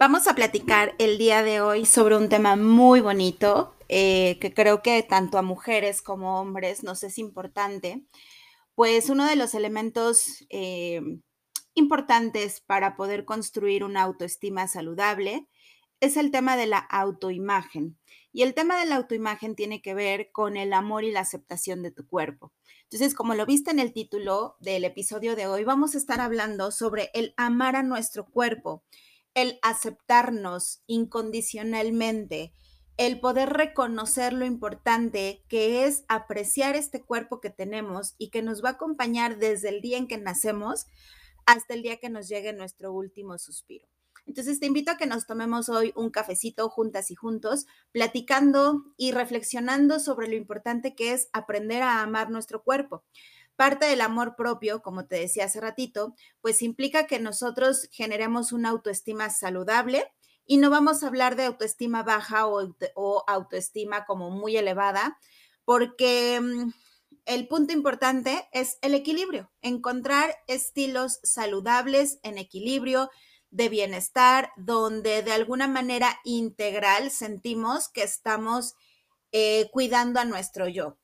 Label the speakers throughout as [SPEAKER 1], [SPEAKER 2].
[SPEAKER 1] Vamos a platicar el día de hoy sobre un tema muy bonito eh, que creo que tanto a mujeres como hombres nos es importante, pues uno de los elementos eh, importantes para poder construir una autoestima saludable es el tema de la autoimagen. Y el tema de la autoimagen tiene que ver con el amor y la aceptación de tu cuerpo. Entonces, como lo viste en el título del episodio de hoy, vamos a estar hablando sobre el amar a nuestro cuerpo el aceptarnos incondicionalmente, el poder reconocer lo importante que es apreciar este cuerpo que tenemos y que nos va a acompañar desde el día en que nacemos hasta el día que nos llegue nuestro último suspiro. Entonces te invito a que nos tomemos hoy un cafecito juntas y juntos, platicando y reflexionando sobre lo importante que es aprender a amar nuestro cuerpo. Parte del amor propio, como te decía hace ratito, pues implica que nosotros generemos una autoestima saludable y no vamos a hablar de autoestima baja o, autoestima como muy elevada, porque mm, el punto importante es el equilibrio, encontrar estilos saludables en equilibrio, de bienestar, donde de alguna manera integral sentimos que estamos eh, cuidando a nuestro yo.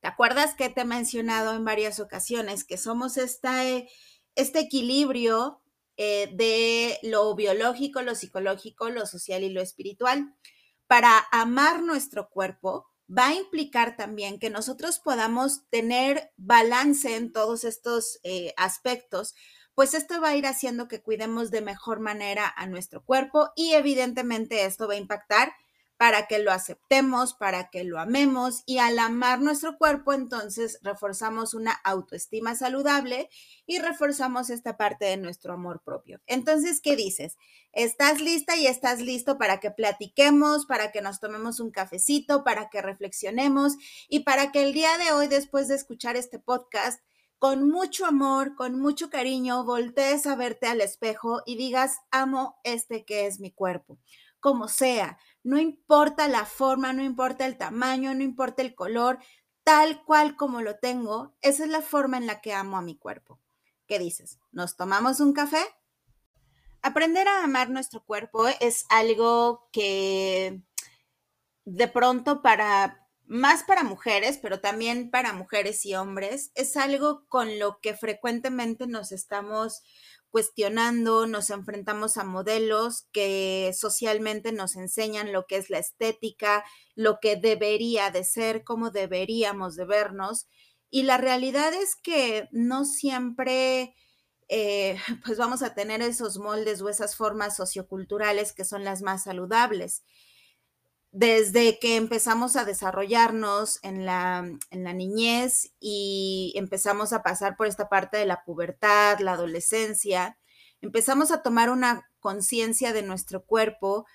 [SPEAKER 1] ¿Te acuerdas que te he mencionado en varias ocasiones que somos eh, este equilibrio eh, de lo biológico, lo psicológico, lo social y lo espiritual? Para amar nuestro cuerpo va a implicar también que nosotros podamos tener balance en todos estos eh, aspectos, pues esto va a ir haciendo que cuidemos de mejor manera a nuestro cuerpo y evidentemente esto va a impactar para que lo aceptemos, para que lo amemos y al amar nuestro cuerpo, entonces reforzamos una autoestima saludable y reforzamos esta parte de nuestro amor propio. Entonces, ¿qué dices? ¿Estás lista y estás listo para que platiquemos, para que nos tomemos un cafecito, para que reflexionemos y para que el día de hoy, después de escuchar este podcast, con mucho amor, con mucho cariño, voltees a verte al espejo y digas, amo este que es mi cuerpo, como sea no importa la forma, no importa el tamaño, no importa el color, tal cual como lo tengo, esa es la forma en la que amo a mi cuerpo. ¿Qué dices? ¿Nos tomamos un café? Aprender a amar nuestro cuerpo es algo que de pronto para más para mujeres, pero también para mujeres y hombres, es algo con lo que frecuentemente nos estamos cuestionando, nos enfrentamos a modelos que socialmente nos enseñan lo que es la estética, lo que debería de ser, cómo deberíamos de vernos. Y la realidad es que no siempre eh, pues vamos a tener esos moldes o esas formas socioculturales que son las más saludables desde que empezamos a desarrollarnos en la, en la, niñez y empezamos a pasar por esta parte de la pubertad, la adolescencia, empezamos a tomar una conciencia de nuestro cuerpo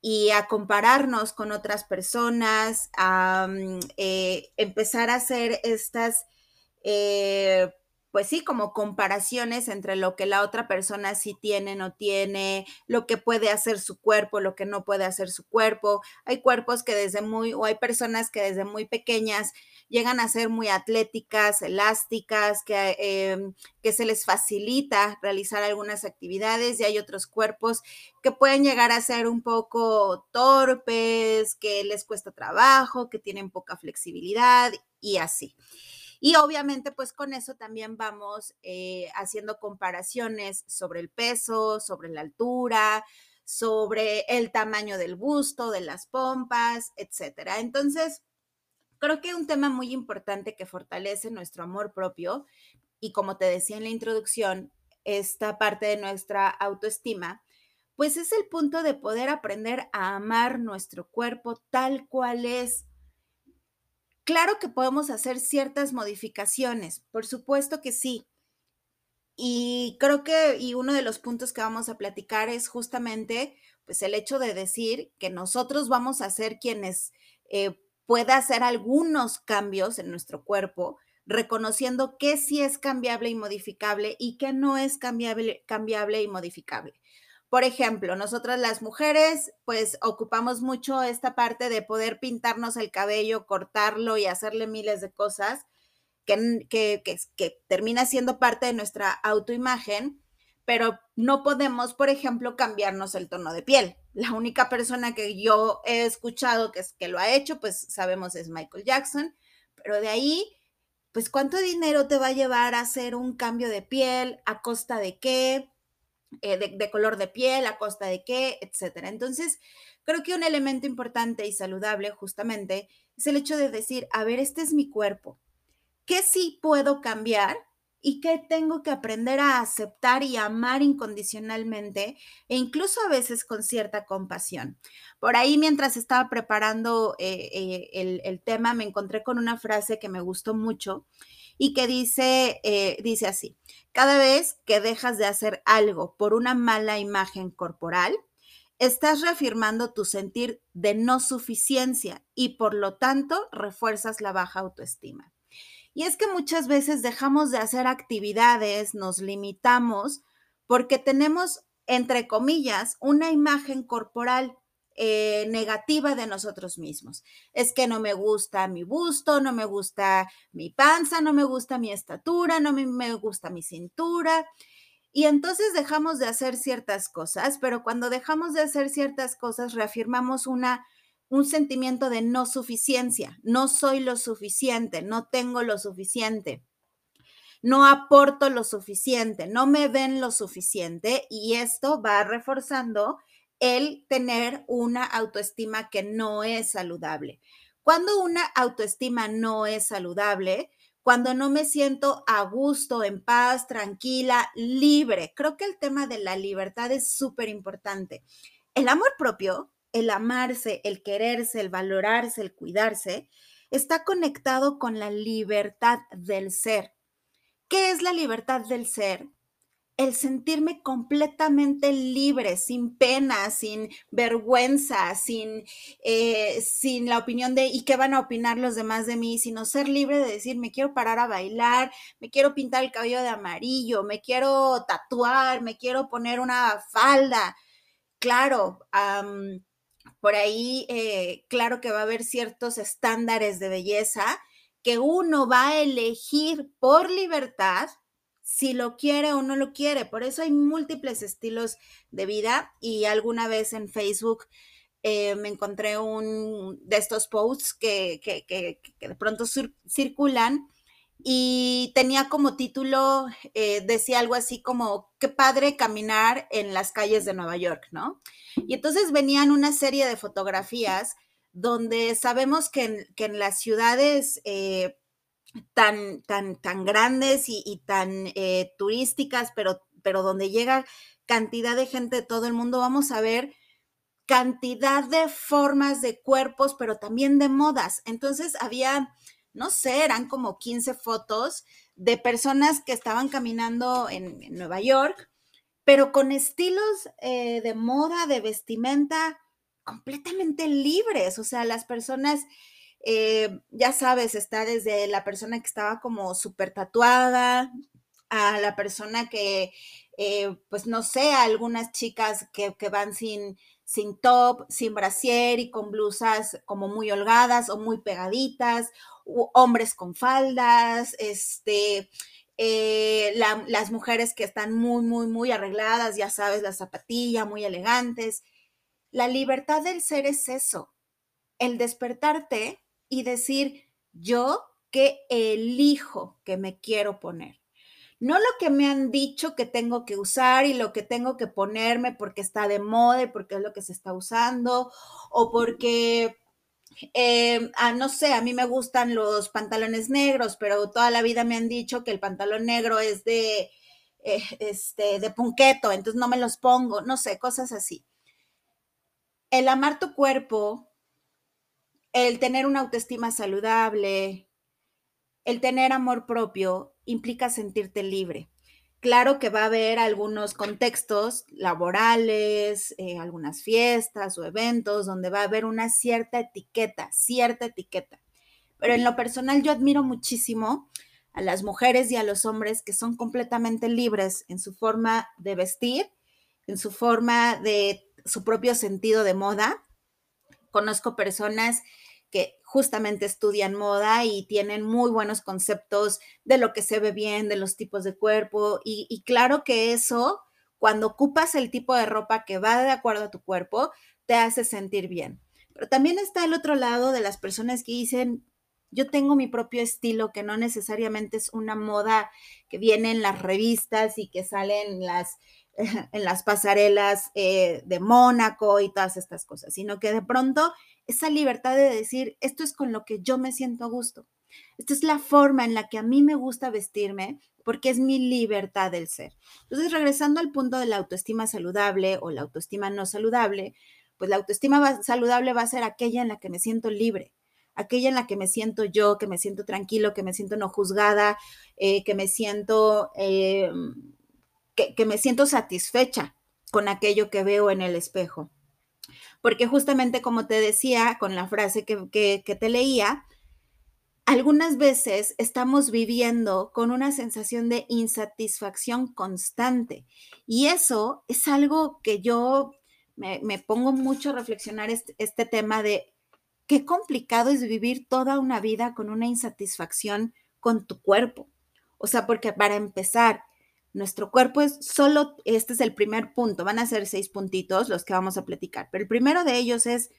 [SPEAKER 1] y a compararnos con otras personas, a mm, eh, empezar a hacer estas eh, pues sí, como comparaciones entre lo que la otra persona sí tiene, no tiene, lo que puede hacer su cuerpo, lo que no puede hacer su cuerpo. Hay cuerpos que desde muy, o hay personas que desde muy pequeñas llegan a ser muy atléticas, elásticas, que, em, que se les facilita realizar algunas actividades y hay otros cuerpos que pueden llegar a ser un poco torpes, que les cuesta trabajo, que tienen poca flexibilidad y así. Y obviamente, pues con eso también vamos eh, haciendo comparaciones sobre el peso, sobre la altura, sobre el tamaño del busto, de las pompas, etcétera. Entonces, creo que un tema muy importante que fortalece nuestro amor propio y como te decía en la introducción, esta parte de nuestra autoestima, pues es el punto de poder aprender a amar nuestro cuerpo tal cual es, Claro que podemos hacer ciertas modificaciones, por supuesto que sí. Y creo que, y uno de los puntos que vamos a platicar es justamente, pues el hecho de decir que nosotros vamos a ser quienes eh, pueda hacer algunos cambios en nuestro cuerpo, reconociendo que sí es cambiable y modificable y que no es cambiable, cambiable y modificable. Por ejemplo, nosotras las mujeres, pues ocupamos mucho esta parte de poder pintarnos el cabello, cortarlo y hacerle miles de cosas que, que, que, termina siendo parte de nuestra autoimagen, pero no podemos, por ejemplo, cambiarnos el tono de piel. La única persona que yo he escuchado que, es, que lo ha hecho, pues sabemos es Michael Jackson, pero de ahí, pues cuánto dinero te va a llevar a hacer un cambio de piel, a costa de qué, eh, de, color de piel, a costa de qué, etcétera. Entonces, creo que un elemento importante y saludable justamente es el hecho de decir, a ver, este es mi cuerpo. ¿Qué sí puedo cambiar y que tengo que aprender a aceptar y amar incondicionalmente e incluso a veces con cierta compasión. Por ahí, mientras estaba preparando eh, eh, el, tema, me encontré con una frase que me gustó mucho y que dice, eh, dice así, cada vez que dejas de hacer algo por una mala imagen corporal, estás reafirmando tu sentir de no suficiencia y por lo tanto refuerzas la baja autoestima. Y es que muchas veces dejamos de hacer actividades, nos limitamos porque tenemos, entre comillas, una imagen corporal eh, negativa de nosotros mismos. Es que no me gusta mi busto, no me gusta mi panza, no me gusta mi estatura, no me, me gusta mi cintura. Y entonces dejamos de hacer ciertas cosas, pero cuando dejamos de hacer ciertas cosas reafirmamos una un sentimiento de no suficiencia, no soy lo suficiente, no tengo lo suficiente, no aporto lo suficiente, no me ven lo suficiente y esto va reforzando el tener una autoestima que no es saludable. Cuando una autoestima no es saludable, cuando no me siento a gusto, en paz, tranquila, libre. Creo que el tema de la libertad es súper importante. El amor propio el amarse, el quererse, el valorarse, el cuidarse, está conectado con la libertad del ser. ¿Qué es la libertad del ser? El sentirme completamente libre, sin pena, sin vergüenza, sin, eh, sin la opinión de ¿y qué van a opinar los demás de mí? Sino ser libre de decir, me quiero parar a bailar, me quiero pintar el cabello de amarillo, me quiero tatuar, me quiero poner una falda. Claro, por ahí, eh, claro que va a haber ciertos estándares de belleza que uno va a elegir por libertad si lo quiere o no lo quiere. Por eso hay múltiples estilos de vida y alguna vez en Facebook eh, me encontré un de estos posts que, que, de pronto circulan y tenía como título, eh, decía algo así como, qué padre caminar en las calles de Nueva York, ¿no? Y entonces venían una serie de fotografías donde sabemos que en, en las ciudades eh, tan, tan, tan grandes y, y tan eh, turísticas, pero, pero donde llega cantidad de gente de todo el mundo, vamos a ver cantidad de formas de cuerpos, pero también de modas. Entonces había no sé, eran como 15 fotos de personas que estaban caminando en, Nueva York, pero con estilos eh, de moda, de vestimenta completamente libres. O sea, las personas, eh, ya sabes, está desde la persona que estaba como súper tatuada a la persona que, eh, pues no sé, algunas chicas que, que van sin, sin top, sin brasier y con blusas como muy holgadas o muy pegaditas, hombres con faldas, este, eh, la, las mujeres que están muy, muy, muy arregladas, ya sabes, la zapatilla, muy elegantes. La libertad del ser es eso, el despertarte y decir, yo que elijo que me quiero poner. No lo que me han dicho que tengo que usar y lo que tengo que ponerme porque está de moda y porque es lo que se está usando o porque eh, ah, no sé, a mí me gustan los pantalones negros, pero toda la vida me han dicho que el pantalón negro es de, eh, este, de punqueto, entonces no me los pongo, no sé, cosas así. El amar tu cuerpo, el tener una autoestima saludable, el tener amor propio, implica sentirte libre. Claro que va a haber algunos contextos laborales, eh, algunas fiestas o eventos donde va a haber una cierta etiqueta, cierta etiqueta. Pero en lo personal yo admiro muchísimo a las mujeres y a los hombres que son completamente libres en su forma de vestir, en su forma de su propio sentido de moda. Conozco personas que justamente estudian moda y tienen muy buenos conceptos de lo que se ve bien, de los tipos de cuerpo. Y, claro que eso cuando ocupas el tipo de ropa que va de acuerdo a tu cuerpo, te hace sentir bien. Pero también está el otro lado de las personas que dicen, yo tengo mi propio estilo, que no necesariamente es una moda que viene en las revistas y que sale en las, en las pasarelas eh, de Mónaco y todas estas cosas, sino que de pronto esa libertad de decir, esto es con lo que yo me siento a gusto. Esta es la forma en la que a mí me gusta vestirme porque es mi libertad del ser. Entonces, regresando al punto de la autoestima saludable o la autoestima no saludable, pues la autoestima saludable va a ser aquella en la que me siento libre, aquella en la que me siento yo, que me siento tranquilo, que me siento no juzgada, eh, que me siento, eh, que, me siento satisfecha con aquello que veo en el espejo. Porque justamente como te decía con la frase que, que te leía, algunas veces estamos viviendo con una sensación de insatisfacción constante y eso es algo que yo me, pongo mucho a reflexionar este, este, tema de qué complicado es vivir toda una vida con una insatisfacción con tu cuerpo. O sea, porque para empezar, nuestro cuerpo es solo, este es el primer punto, van a ser seis puntitos los que vamos a platicar, pero el primero de ellos es,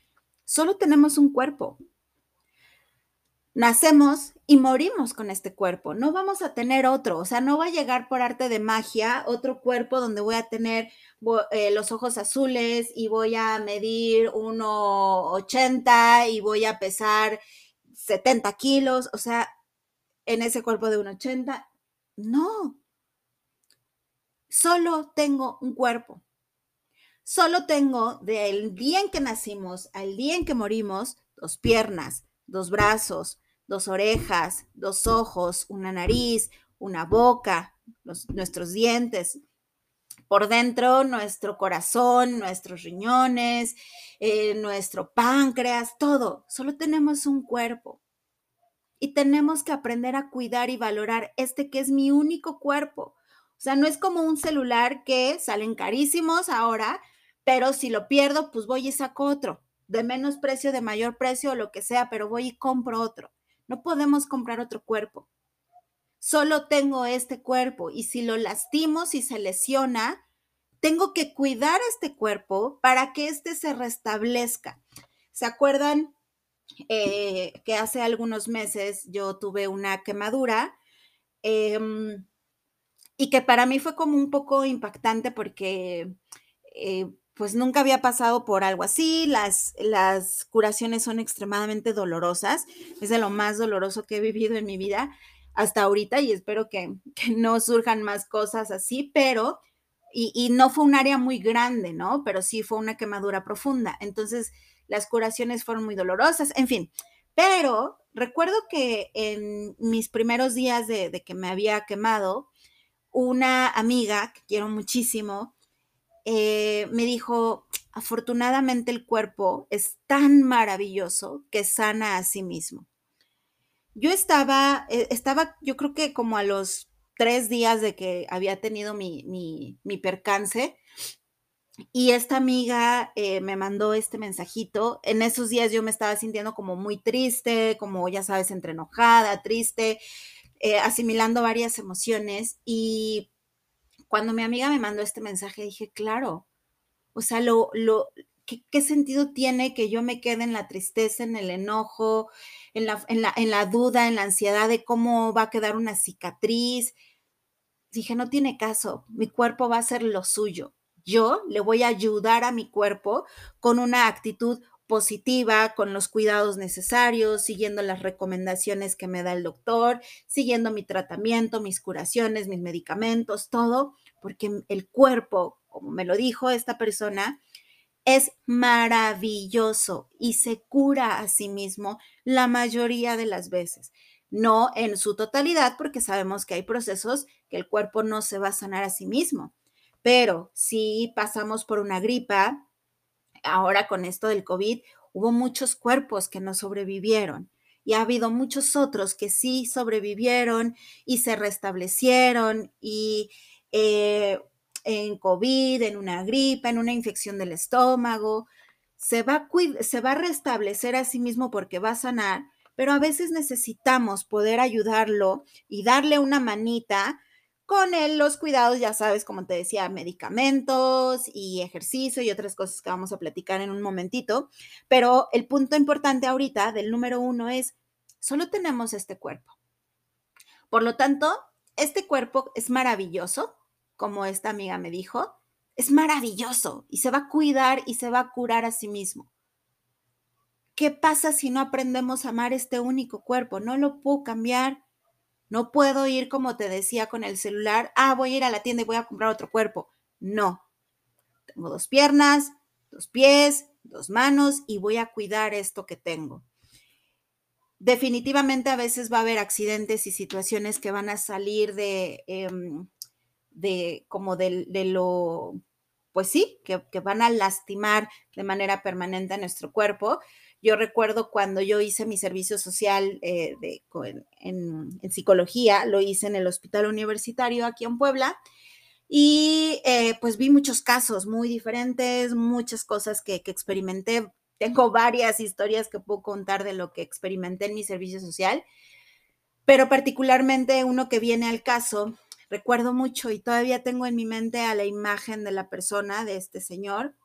[SPEAKER 1] solo tenemos un cuerpo nacemos y morimos con este cuerpo. No vamos a tener otro, o sea, no va a llegar por arte de magia otro cuerpo donde voy a tener eh, los ojos azules y voy a medir 1,80 y voy a pesar 70 kilos, o sea, en ese cuerpo de 1,80. No, solo tengo un cuerpo. Solo tengo del día en que nacimos al día en que morimos dos piernas, dos brazos, dos orejas, dos ojos, una nariz, una boca, nuestros dientes. Por dentro, nuestro corazón, nuestros riñones, eh, nuestro páncreas, todo. Solo tenemos un cuerpo. Y tenemos que aprender a cuidar y valorar este que es mi único cuerpo. O sea, no es como un celular que salen carísimos ahora, pero si lo pierdo, pues voy y saco otro, de menos precio, de mayor precio, lo que sea, pero voy y compro otro. No podemos comprar otro cuerpo. Solo tengo este cuerpo y si lo lastimo, si se lesiona, tengo que cuidar este cuerpo para que éste se restablezca. ¿Se acuerdan eh, que hace algunos meses yo tuve una quemadura? Em, y que para mí fue como un poco impactante porque eh, pues nunca había pasado por algo así, las, las curaciones son extremadamente dolorosas, es de lo más doloroso que he vivido en mi vida hasta ahorita y espero que, no surjan más cosas así, pero, y, y, no fue un área muy grande, ¿no? Pero sí fue una quemadura profunda, entonces las curaciones fueron muy dolorosas, en fin, pero recuerdo que en mis primeros días de, de que me había quemado, una amiga que quiero muchísimo, eh, me dijo, afortunadamente el cuerpo es tan maravilloso que sana a sí mismo. Yo estaba, eh, estaba, yo creo que como a los tres días de que había tenido mi, percance, y esta amiga eh, me mandó este mensajito. En esos días yo me estaba sintiendo como muy triste, como ya sabes, entre enojada, triste, asimilando varias emociones. Y cuando mi amiga me mandó este mensaje, dije, claro, o sea, lo, lo, ¿qué, sentido tiene que yo me quede en la tristeza, en el enojo, en la, en, la, en la duda, en la ansiedad de cómo va a quedar una cicatriz? Dije, no tiene caso, mi cuerpo va a hacer lo suyo. Yo le voy a ayudar a mi cuerpo con una actitud positiva, con los cuidados necesarios, siguiendo las recomendaciones que me da el doctor, siguiendo mi tratamiento, mis curaciones, mis medicamentos, todo, porque el cuerpo, como me lo dijo esta persona, es maravilloso y se cura a sí mismo la mayoría de las veces. No en su totalidad, porque sabemos que hay procesos que el cuerpo no se va a sanar a sí mismo. Pero si pasamos por una gripa, ahora con esto del COVID, hubo muchos cuerpos que no sobrevivieron y ha habido muchos otros que sí sobrevivieron y se restablecieron y eh, en COVID, en una gripa, en una infección del estómago, se va, se va a restablecer a sí mismo porque va a sanar, pero a veces necesitamos poder ayudarlo y darle una manita con los cuidados, ya sabes, como te decía, medicamentos y ejercicio y otras cosas que vamos a platicar en un momentito. Pero el punto importante ahorita del número uno es, solo tenemos este cuerpo. Por lo tanto, este cuerpo es maravilloso, como esta amiga me dijo, es maravilloso y se va a cuidar y se va a curar a sí mismo. ¿Qué pasa si no aprendemos a amar este único cuerpo? No lo puedo cambiar no puedo ir, como te decía, con el celular, ah, voy a ir a la tienda y voy a comprar otro cuerpo. No. Tengo dos piernas, dos pies, dos manos y voy a cuidar esto que tengo. Definitivamente a veces va a haber accidentes y situaciones que van a salir de, em, de como de, lo, pues sí, que, que van a lastimar de manera permanente a nuestro cuerpo. Yo recuerdo cuando yo hice mi servicio social eh, de, en, psicología, lo hice en el hospital universitario aquí en Puebla. Y eh, pues vi muchos casos muy diferentes, muchas cosas que, que experimenté. Tengo varias historias que puedo contar de lo que experimenté en mi servicio social, pero particularmente uno que viene al caso, recuerdo mucho y todavía tengo en mi mente a la imagen de la persona, de este señor,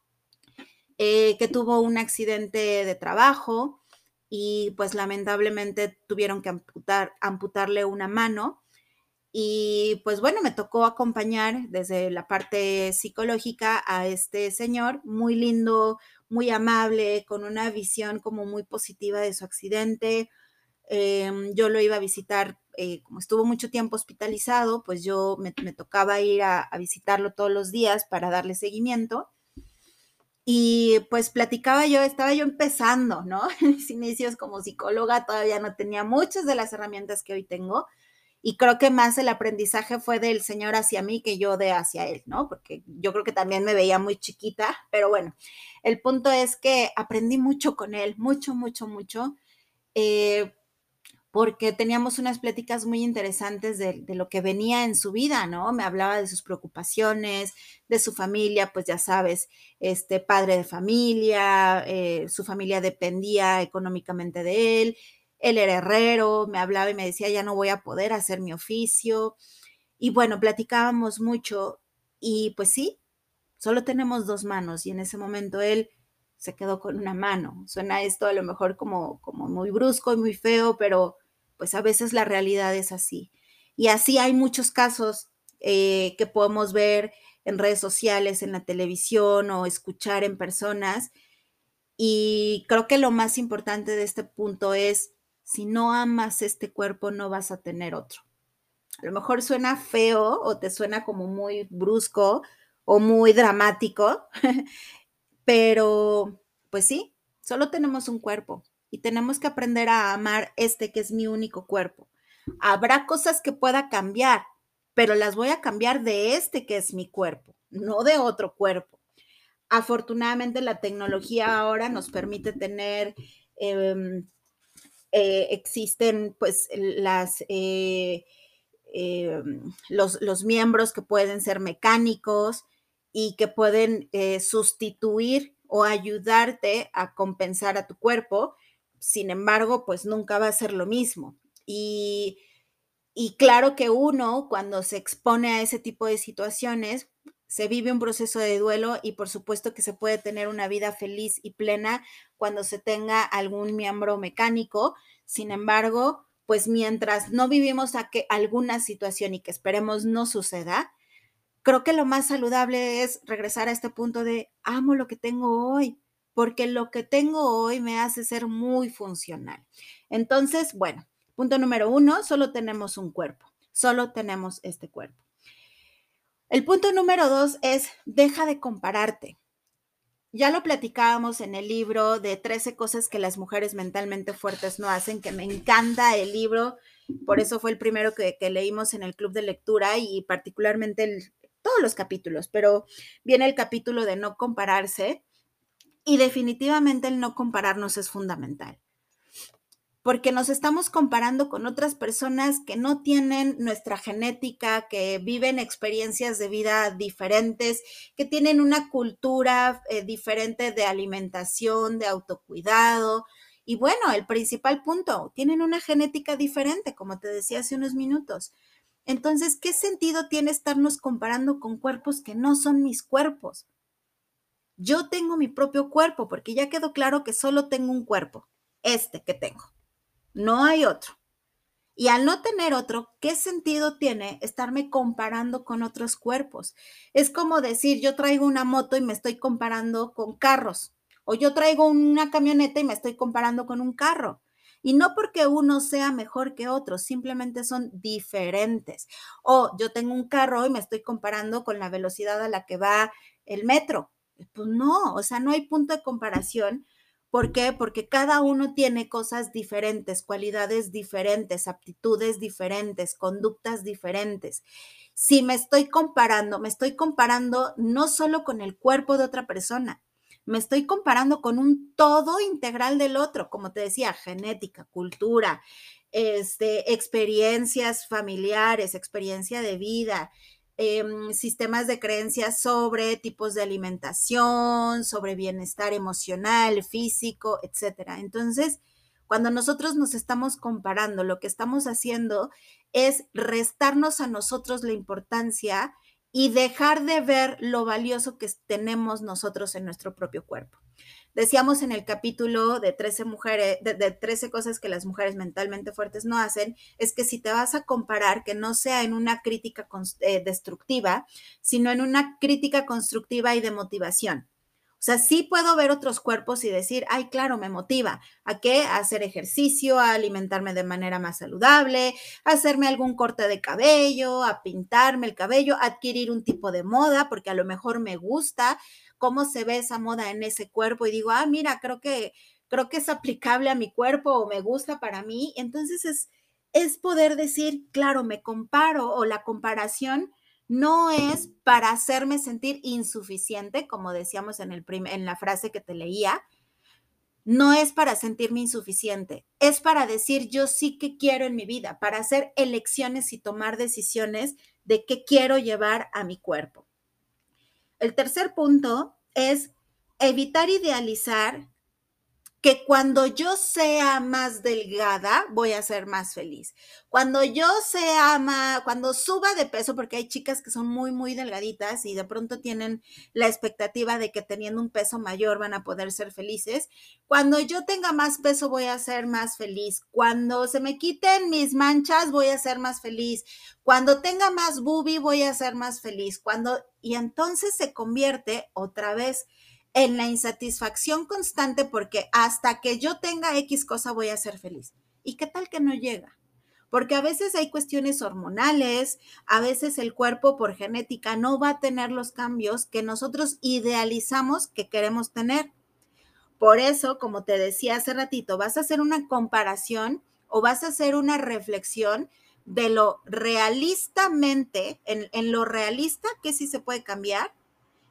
[SPEAKER 1] eh, que tuvo un accidente de trabajo y pues lamentablemente tuvieron que amputar, amputarle una mano. Y pues bueno, me tocó acompañar desde la parte psicológica a este señor, muy lindo, muy amable, con una visión como muy positiva de su accidente. Em, yo lo iba a visitar, eh, como estuvo mucho tiempo hospitalizado, pues yo me, tocaba ir a, visitarlo todos los días para darle seguimiento. Y pues platicaba yo, estaba yo empezando, ¿no? En mis inicios como psicóloga todavía no tenía muchas de las herramientas que hoy tengo. Y creo que más el aprendizaje fue del Señor hacia mí que yo de hacia Él, ¿no? Porque yo creo que también me veía muy chiquita, pero bueno, el punto es que aprendí mucho con Él, mucho, mucho, mucho. Eh, porque teníamos unas pláticas muy interesantes de, lo que venía en su vida, ¿no? Me hablaba de sus preocupaciones, de su familia, pues ya sabes, este padre de familia, eh, su familia dependía económicamente de él, él era herrero, me hablaba y me decía, ya no voy a poder hacer mi oficio. Y bueno, platicábamos mucho y pues sí, solo tenemos dos manos y en ese momento él se quedó con una mano. Suena esto a lo mejor como, como muy brusco y muy feo, pero pues a veces la realidad es así. Y así hay muchos casos eh, que podemos ver en redes sociales, en la televisión o escuchar en personas. Y creo que lo más importante de este punto es, si no amas este cuerpo, no vas a tener otro. A lo mejor suena feo o te suena como muy brusco o muy dramático, pero pues sí, solo tenemos un cuerpo y tenemos que aprender a amar este que es mi único cuerpo. Habrá cosas que pueda cambiar, pero las voy a cambiar de este que es mi cuerpo, no de otro cuerpo. Afortunadamente la tecnología ahora nos permite tener, em, eh, existen pues las... Eh, em, los, los, miembros que pueden ser mecánicos y que pueden eh, sustituir o ayudarte a compensar a tu cuerpo sin embargo, pues nunca va a ser lo mismo. Y, claro que uno, cuando se expone a ese tipo de situaciones, se vive un proceso de duelo y por supuesto que se puede tener una vida feliz y plena cuando se tenga algún miembro mecánico. Sin embargo, pues mientras no vivimos a que alguna situación y que esperemos no suceda, creo que lo más saludable es regresar a este punto de amo lo que tengo hoy, porque lo que tengo hoy me hace ser muy funcional. Entonces, bueno, punto número uno, solo tenemos un cuerpo, solo tenemos este cuerpo. El punto número dos es, deja de compararte. Ya lo platicábamos en el libro de 13 cosas que las mujeres mentalmente fuertes no hacen, que me encanta el libro, por eso fue el primero que, leímos en el club de lectura y particularmente todos los capítulos, pero viene el capítulo de no compararse y definitivamente el no compararnos es fundamental, porque nos estamos comparando con otras personas que no tienen nuestra genética, que viven experiencias de vida diferentes, que tienen una cultura eh, diferente de alimentación, de autocuidado. Y bueno, el principal punto, tienen una genética diferente, como te decía hace unos minutos. Entonces, ¿qué sentido tiene estarnos comparando con cuerpos que no son mis cuerpos? Yo tengo mi propio cuerpo porque ya quedó claro que solo tengo un cuerpo, este que tengo. No hay otro. Y al no tener otro, ¿qué sentido tiene estarme comparando con otros cuerpos? Es como decir, yo traigo una moto y me estoy comparando con carros, o yo traigo una camioneta y me estoy comparando con un carro. Y no porque uno sea mejor que otro, simplemente son diferentes. O yo tengo un carro y me estoy comparando con la velocidad a la que va el metro. Pues no, o sea, no hay punto de comparación ¿Por qué? Porque cada uno tiene cosas diferentes, cualidades diferentes, aptitudes diferentes, conductas diferentes. Si me estoy comparando, me estoy comparando no solo con el cuerpo de otra persona, me estoy comparando con un todo integral del otro, como te decía, genética, cultura, este, experiencias familiares, experiencia de vida, Em, sistemas de creencias sobre tipos de alimentación, sobre bienestar emocional, físico, etcétera. Entonces, cuando nosotros nos estamos comparando, lo que estamos haciendo es restarnos a nosotros la importancia y dejar de ver lo valioso que tenemos nosotros en nuestro propio cuerpo. Decíamos en el capítulo de 13 mujeres, de, 13 cosas que las mujeres mentalmente fuertes no hacen, es que si te vas a comparar, que no sea en una crítica eh, destructiva, sino en una crítica constructiva y de motivación. O sea, sí puedo ver otros cuerpos y decir, ay, claro, me motiva. ¿A qué? A hacer ejercicio, a alimentarme de manera más saludable, a hacerme algún corte de cabello, a pintarme el cabello, a adquirir un tipo de moda, porque a lo mejor me gusta, cómo se ve esa moda en ese cuerpo y digo, ah, mira, creo que, creo que es aplicable a mi cuerpo o me gusta para mí. Entonces es, es poder decir, claro, me comparo o la comparación no es para hacerme sentir insuficiente, como decíamos en, el en la frase que te leía, no es para sentirme insuficiente, es para decir yo sí que quiero en mi vida, para hacer elecciones y tomar decisiones de qué quiero llevar a mi cuerpo. El tercer punto es evitar idealizar que cuando yo sea más delgada, voy a ser más feliz. Cuando yo sea más, cuando suba de peso, porque hay chicas que son muy, muy delgaditas y de pronto tienen la expectativa de que teniendo un peso mayor van a poder ser felices. Cuando yo tenga más peso, voy a ser más feliz. Cuando se me quiten mis manchas, voy a ser más feliz. Cuando tenga más boobie, voy a ser más feliz. Cuando, y entonces se convierte otra vez en la insatisfacción constante porque hasta que yo tenga X cosa voy a ser feliz. ¿Y qué tal que no llega? Porque a veces hay cuestiones hormonales, a veces el cuerpo por genética no va a tener los cambios que nosotros idealizamos que queremos tener. Por eso, como te decía hace ratito, vas a hacer una comparación o vas a hacer una reflexión de lo realistamente, en, en lo realista que sí se puede cambiar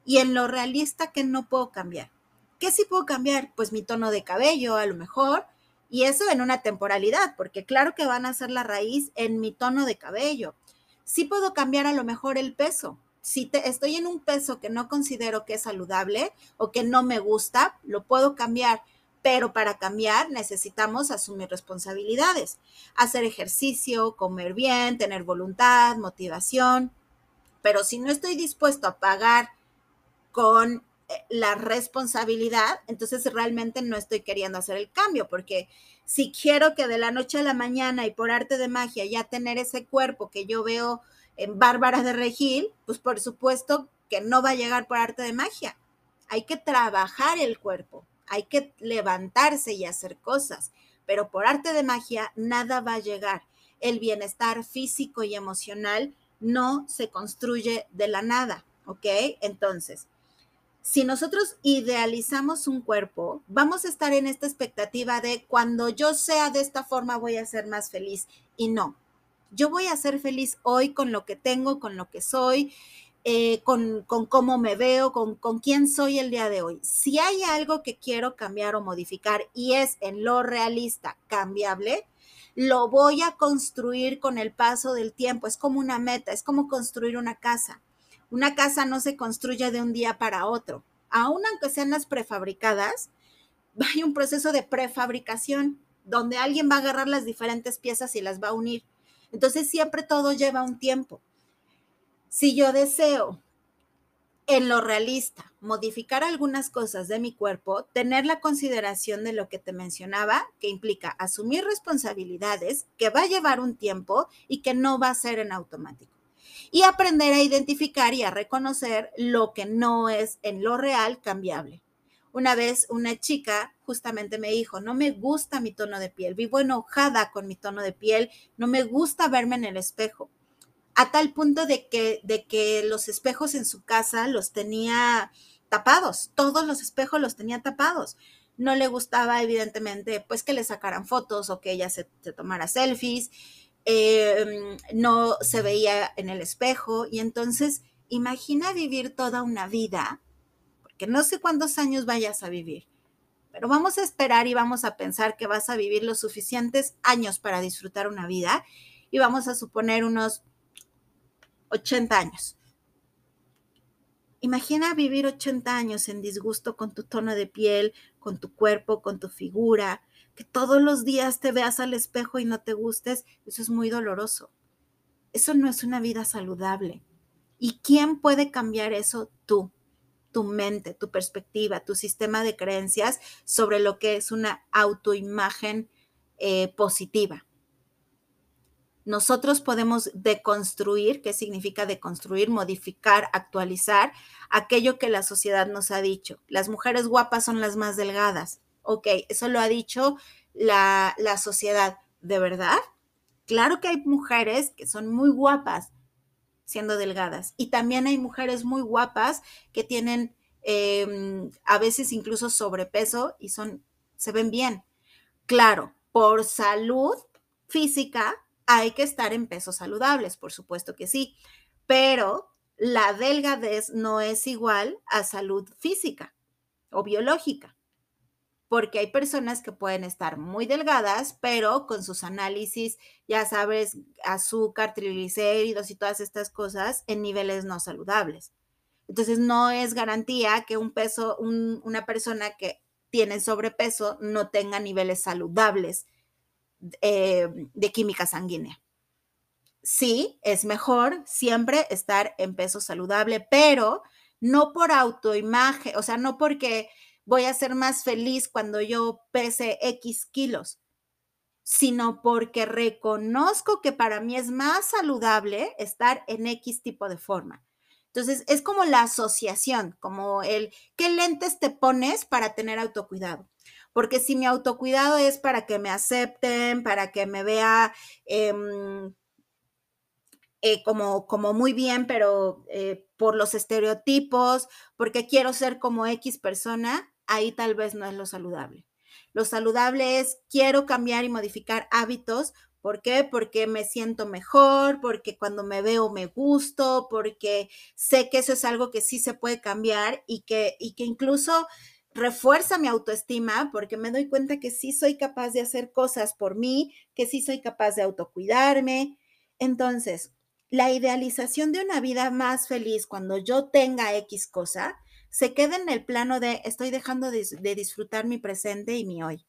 [SPEAKER 1] y en lo realista que no puedo cambiar. ¿Qué sí puedo cambiar? Pues mi tono de cabello a lo mejor, y eso en una temporalidad, porque claro que van a ser la raíz en mi tono de cabello. Sí puedo cambiar a lo mejor el peso. Si te, estoy en un peso que no considero que es saludable o que no me gusta, lo puedo cambiar. Pero para cambiar necesitamos asumir responsabilidades, hacer ejercicio, comer bien, tener voluntad, motivación. Pero si no estoy dispuesto a pagar con eh, la responsabilidad, entonces realmente no estoy queriendo hacer el cambio, porque si quiero que de la noche a la mañana y por arte de magia ya tener ese cuerpo que yo veo en Bárbara de Regil, pues por supuesto que no va a llegar por arte de magia. Hay que trabajar el cuerpo, hay que levantarse y hacer cosas, pero por arte de magia nada va a llegar. El bienestar físico y emocional no se construye de la nada, ¿ok? Entonces, si nosotros idealizamos un cuerpo, vamos a estar en esta expectativa de cuando yo sea de esta forma voy a ser más feliz. Y no, yo voy a ser feliz hoy con lo que tengo, con lo que soy, eh, con, con, cómo me veo, con, con quién soy el día de hoy. Si hay algo que quiero cambiar o modificar y es en lo realista cambiable, lo voy a construir con el paso del tiempo. Es como una meta, es como construir una casa. Una casa no se construye de un día para otro. Aún aunque sean las prefabricadas, hay un proceso de prefabricación donde alguien va a agarrar las diferentes piezas y las va a unir. Entonces siempre todo lleva un tiempo. Si yo deseo en lo realista, modificar algunas cosas de mi cuerpo, tener la consideración de lo que te mencionaba, que implica asumir responsabilidades, que va a llevar un tiempo y que no va a ser en automático. Y aprender a identificar y a reconocer lo que no es en lo real cambiable. Una vez una chica justamente me dijo, no me gusta mi tono de piel, vivo enojada con mi tono de piel, no me gusta verme en el espejo a tal punto de que, de que los espejos en su casa los tenía tapados, todos los espejos los tenía tapados. No le gustaba, evidentemente, pues que le sacaran fotos o que ella se, tomara selfies, em, no se veía en el espejo y entonces imagina vivir toda una vida, porque no sé cuántos años vayas a vivir, pero vamos a esperar y vamos a pensar que vas a vivir los suficientes años para disfrutar una vida y vamos a suponer unos 80 años. Imagina vivir 80 años en disgusto con tu tono de piel, con tu cuerpo, con tu figura, que todos los días te veas al espejo y no te gustes, eso es muy doloroso. Eso no es una vida saludable. ¿Y quién puede cambiar eso? Tú, tu mente, tu perspectiva, tu sistema de creencias sobre lo que es una autoimagen eh, positiva nosotros podemos deconstruir, ¿qué significa deconstruir? Modificar, actualizar aquello que la sociedad nos ha dicho. Las mujeres guapas son las más delgadas. Ok, eso lo ha dicho la, la sociedad. ¿De verdad? Claro que hay mujeres que son muy guapas siendo delgadas y también hay mujeres muy guapas que tienen em, a veces incluso sobrepeso y son, se ven bien. Claro, por salud física hay que estar en pesos saludables, por supuesto que sí, pero la delgadez no es igual a salud física o biológica, porque hay personas que pueden estar muy delgadas, pero con sus análisis, ya sabes, azúcar, triglicéridos y todas estas cosas en niveles no saludables. Entonces, no es garantía que un peso, una persona que tiene sobrepeso no tenga niveles saludables eh, de química sanguínea. Sí, es mejor siempre estar en peso saludable, pero no por autoimagen, o sea, no porque voy a ser más feliz cuando yo pese X kilos, sino porque reconozco que para mí es más saludable estar en X tipo de forma. Entonces, es como la asociación, como el, ¿qué lentes te pones para tener autocuidado? Porque si mi autocuidado es para que me acepten, para que me vea em, eh, como, como muy bien, pero eh, por los estereotipos, porque quiero ser como X persona, ahí tal vez no es lo saludable. Lo saludable es quiero cambiar y modificar hábitos. ¿Por qué? Porque me siento mejor, porque cuando me veo me gusto, porque sé que eso es algo que sí se puede cambiar y que, y que incluso refuerza mi autoestima porque me doy cuenta que sí soy capaz de hacer cosas por mí, que sí soy capaz de autocuidarme. Entonces, la idealización de una vida más feliz cuando yo tenga X cosa, se queda en el plano de estoy dejando de, disfrutar mi presente y mi hoy.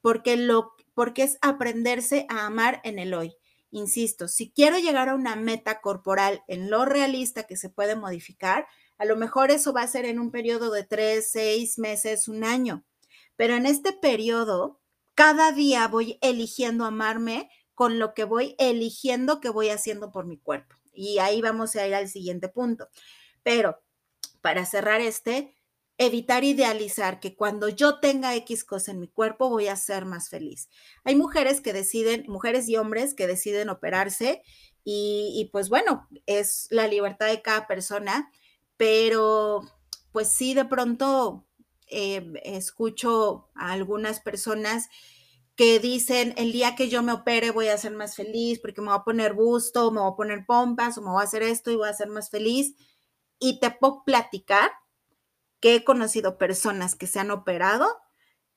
[SPEAKER 1] Porque, lo, porque es aprenderse a amar en el hoy. Insisto, si quiero llegar a una meta corporal en lo realista que se puede modificar, a lo mejor eso va a ser en un periodo de tres, seis meses, un año. Pero en este periodo, cada día voy eligiendo amarme con lo que voy eligiendo que voy haciendo por mi cuerpo. Y ahí vamos a ir al siguiente punto. Pero para cerrar este, evitar idealizar que cuando yo tenga X cosa en mi cuerpo voy a ser más feliz. Hay mujeres que deciden, mujeres y hombres que deciden operarse y, pues bueno, es la libertad de cada persona pero pues sí, de pronto eh, escucho a algunas personas que dicen, el día que yo me opere voy a ser más feliz porque me voy a poner busto, me voy a poner pompas, o me voy a hacer esto y voy a ser más feliz. Y te puedo platicar que he conocido personas que se han operado,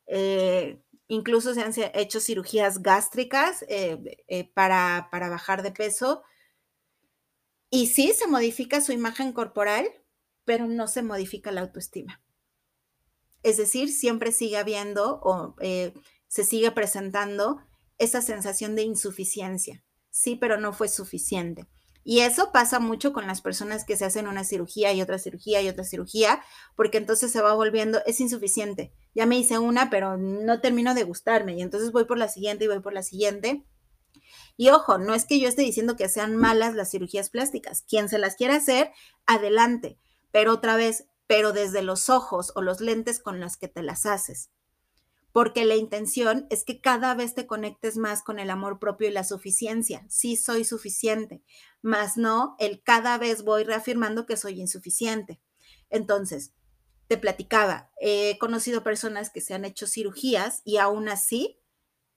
[SPEAKER 1] eh, incluso se han hecho cirugías gástricas eh, para, para bajar de peso. Y sí, se modifica su imagen corporal, pero no se modifica la autoestima. Es decir, siempre sigue habiendo o eh, se sigue presentando esa sensación de insuficiencia, sí, pero no fue suficiente. Y eso pasa mucho con las personas que se hacen una cirugía y otra cirugía y otra cirugía, porque entonces se va volviendo, es insuficiente. Ya me hice una, pero no termino de gustarme y entonces voy por la siguiente y voy por la siguiente. Y ojo, no es que yo esté diciendo que sean malas las cirugías plásticas. Quien se las quiera hacer, adelante. Pero otra vez, pero desde los ojos o los lentes con los que te las haces porque la intención es que cada vez te conectes más con el amor propio y la suficiencia. Sí soy suficiente, más no el cada vez voy reafirmando que soy insuficiente. Entonces, te platicaba, he conocido personas que se han hecho cirugías y aún así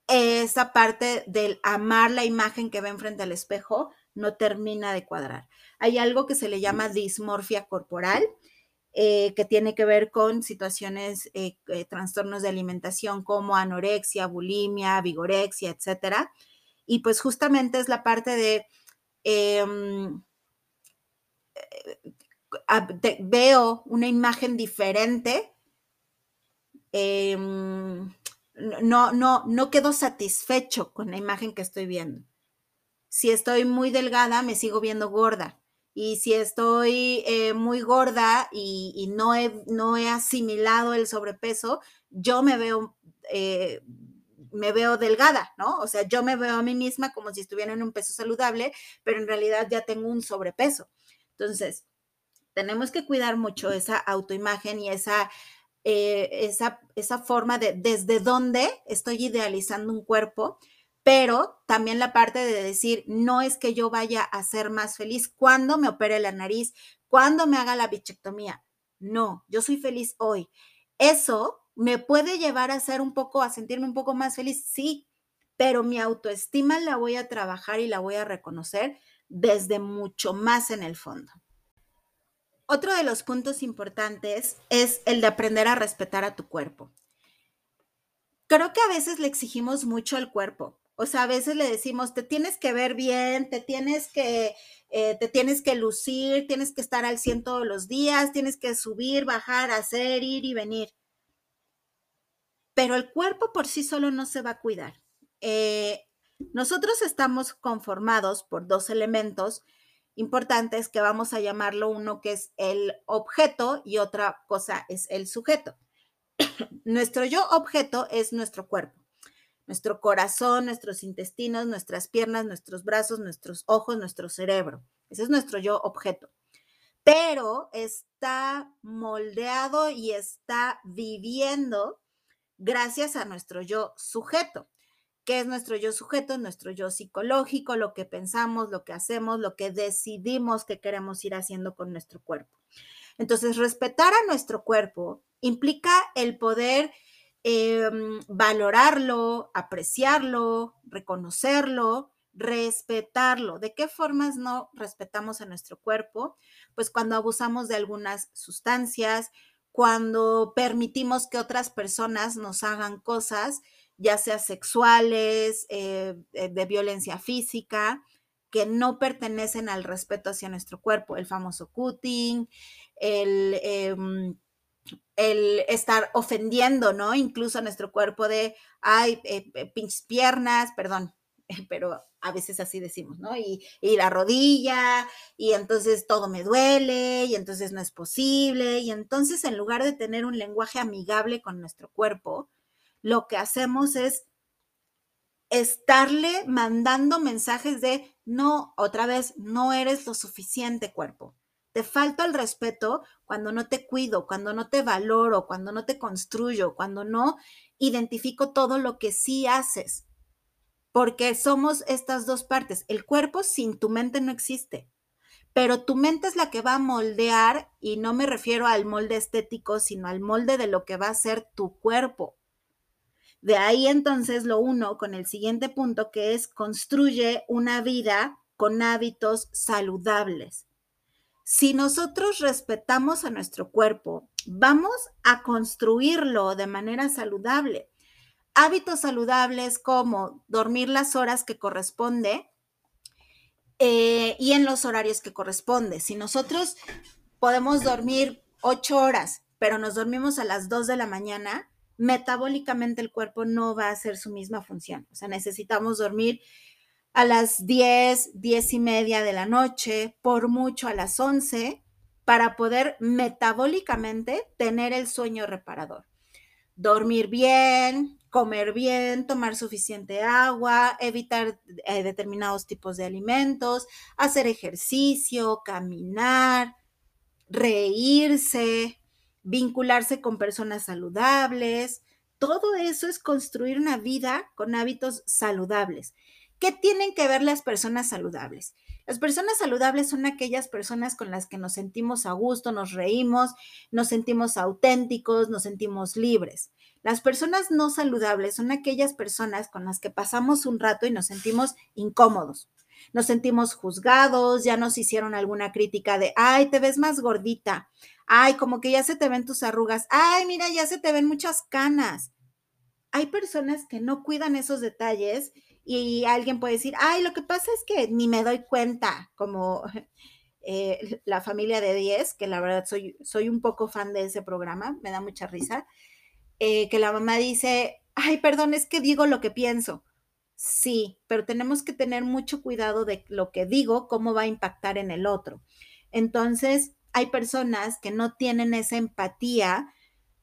[SPEAKER 1] esa parte del amar la imagen que ven frente al espejo no termina de cuadrar. Hay algo que se le llama dismorfia corporal, eh, que tiene que ver con situaciones, eh, eh, trastornos de alimentación como anorexia, bulimia, vigorexia, etcétera. Y pues justamente es la parte de, em, veo una imagen diferente, em, no, no, no quedo satisfecho con la imagen que estoy viendo. Si estoy muy delgada, me sigo viendo gorda y si estoy eh, muy gorda y, no, he, no, he, asimilado el sobrepeso, yo me veo, eh, me veo delgada, ¿no? O sea, yo me veo a mí misma como si estuviera en un peso saludable, pero en realidad ya tengo un sobrepeso. Entonces, tenemos que cuidar mucho esa autoimagen y esa, eh, esa, esa forma de desde dónde estoy idealizando un cuerpo pero también la parte de decir, no es que yo vaya a ser más feliz cuando me opere la nariz, cuando me haga la bichectomía. No, yo soy feliz hoy. Eso me puede llevar a ser un poco, a sentirme un poco más feliz, sí, pero mi autoestima la voy a trabajar y la voy a reconocer desde mucho más en el fondo. Otro de los puntos importantes es el de aprender a respetar a tu cuerpo. Creo que a veces le exigimos mucho al cuerpo. O sea, a veces le decimos, te tienes que ver bien, te tienes que, eh, te tienes que lucir, tienes que estar al 100 todos los días, tienes que subir, bajar, hacer, ir y venir. Pero el cuerpo por sí solo no se va a cuidar. Eh, nosotros estamos conformados por dos elementos importantes que vamos a llamarlo uno que es el objeto y otra cosa es el sujeto. nuestro yo objeto es nuestro cuerpo nuestro corazón, nuestros intestinos, nuestras piernas, nuestros brazos, nuestros ojos, nuestro cerebro. Ese es nuestro yo objeto. Pero está moldeado y está viviendo gracias a nuestro yo sujeto. ¿Qué es nuestro yo sujeto? Nuestro yo psicológico, lo que pensamos, lo que hacemos, lo que decidimos que queremos ir haciendo con nuestro cuerpo. Entonces, respetar a nuestro cuerpo implica el poder Em, valorarlo, apreciarlo, reconocerlo, respetarlo. ¿De qué formas no respetamos a nuestro cuerpo? Pues cuando abusamos de algunas sustancias, cuando permitimos que otras personas nos hagan cosas, ya sea sexuales, eh, eh, de violencia física, que no pertenecen al respeto hacia nuestro cuerpo, el famoso cutting, el... Em, el estar ofendiendo, ¿no? Incluso a nuestro cuerpo de, ay, eh, eh, pinches piernas, perdón, pero a veces así decimos, ¿no? Y, y, la rodilla, y entonces todo me duele, y entonces no es posible, y entonces en lugar de tener un lenguaje amigable con nuestro cuerpo, lo que hacemos es estarle mandando mensajes de, no, otra vez, no eres lo suficiente cuerpo te falto el respeto cuando no te cuido, cuando no te valoro, cuando no te construyo, cuando no identifico todo lo que sí haces. Porque somos estas dos partes. El cuerpo sin tu mente no existe. Pero tu mente es la que va a moldear, y no me refiero al molde estético, sino al molde de lo que va a ser tu cuerpo. De ahí entonces lo uno con el siguiente punto, que es construye una vida con hábitos saludables. Si nosotros respetamos a nuestro cuerpo, vamos a construirlo de manera saludable. Hábitos saludables como dormir las horas que corresponde eh, y en los horarios que corresponde. Si nosotros podemos dormir ocho horas, pero nos dormimos a las dos de la mañana, metabólicamente el cuerpo no va a hacer su misma función. O sea, necesitamos dormir a las 10, 10 y media de la noche, por mucho a las 11, para poder metabólicamente tener el sueño reparador. Dormir bien, comer bien, tomar suficiente agua, evitar eh, determinados tipos de alimentos, hacer ejercicio, caminar, reírse, vincularse con personas saludables. Todo eso es construir una vida con hábitos saludables. ¿Qué tienen que ver las personas saludables? Las personas saludables son aquellas personas con las que nos sentimos a gusto, nos reímos, nos sentimos auténticos, nos sentimos libres. Las personas no saludables son aquellas personas con las que pasamos un rato y nos sentimos incómodos. Nos sentimos juzgados, ya nos hicieron alguna crítica de, ay, te ves más gordita, ay, como que ya se te ven tus arrugas, ay, mira, ya se te ven muchas canas. Hay personas que no cuidan esos detalles y alguien puede decir, ay, lo que pasa es que ni me doy cuenta, como eh, la familia de 10, que la verdad soy, soy un poco fan de ese programa, me da mucha risa, eh, que la mamá dice, ay, perdón, es que digo lo que pienso. Sí, pero tenemos que tener mucho cuidado de lo que digo, cómo va a impactar en el otro. Entonces, hay personas que no tienen esa empatía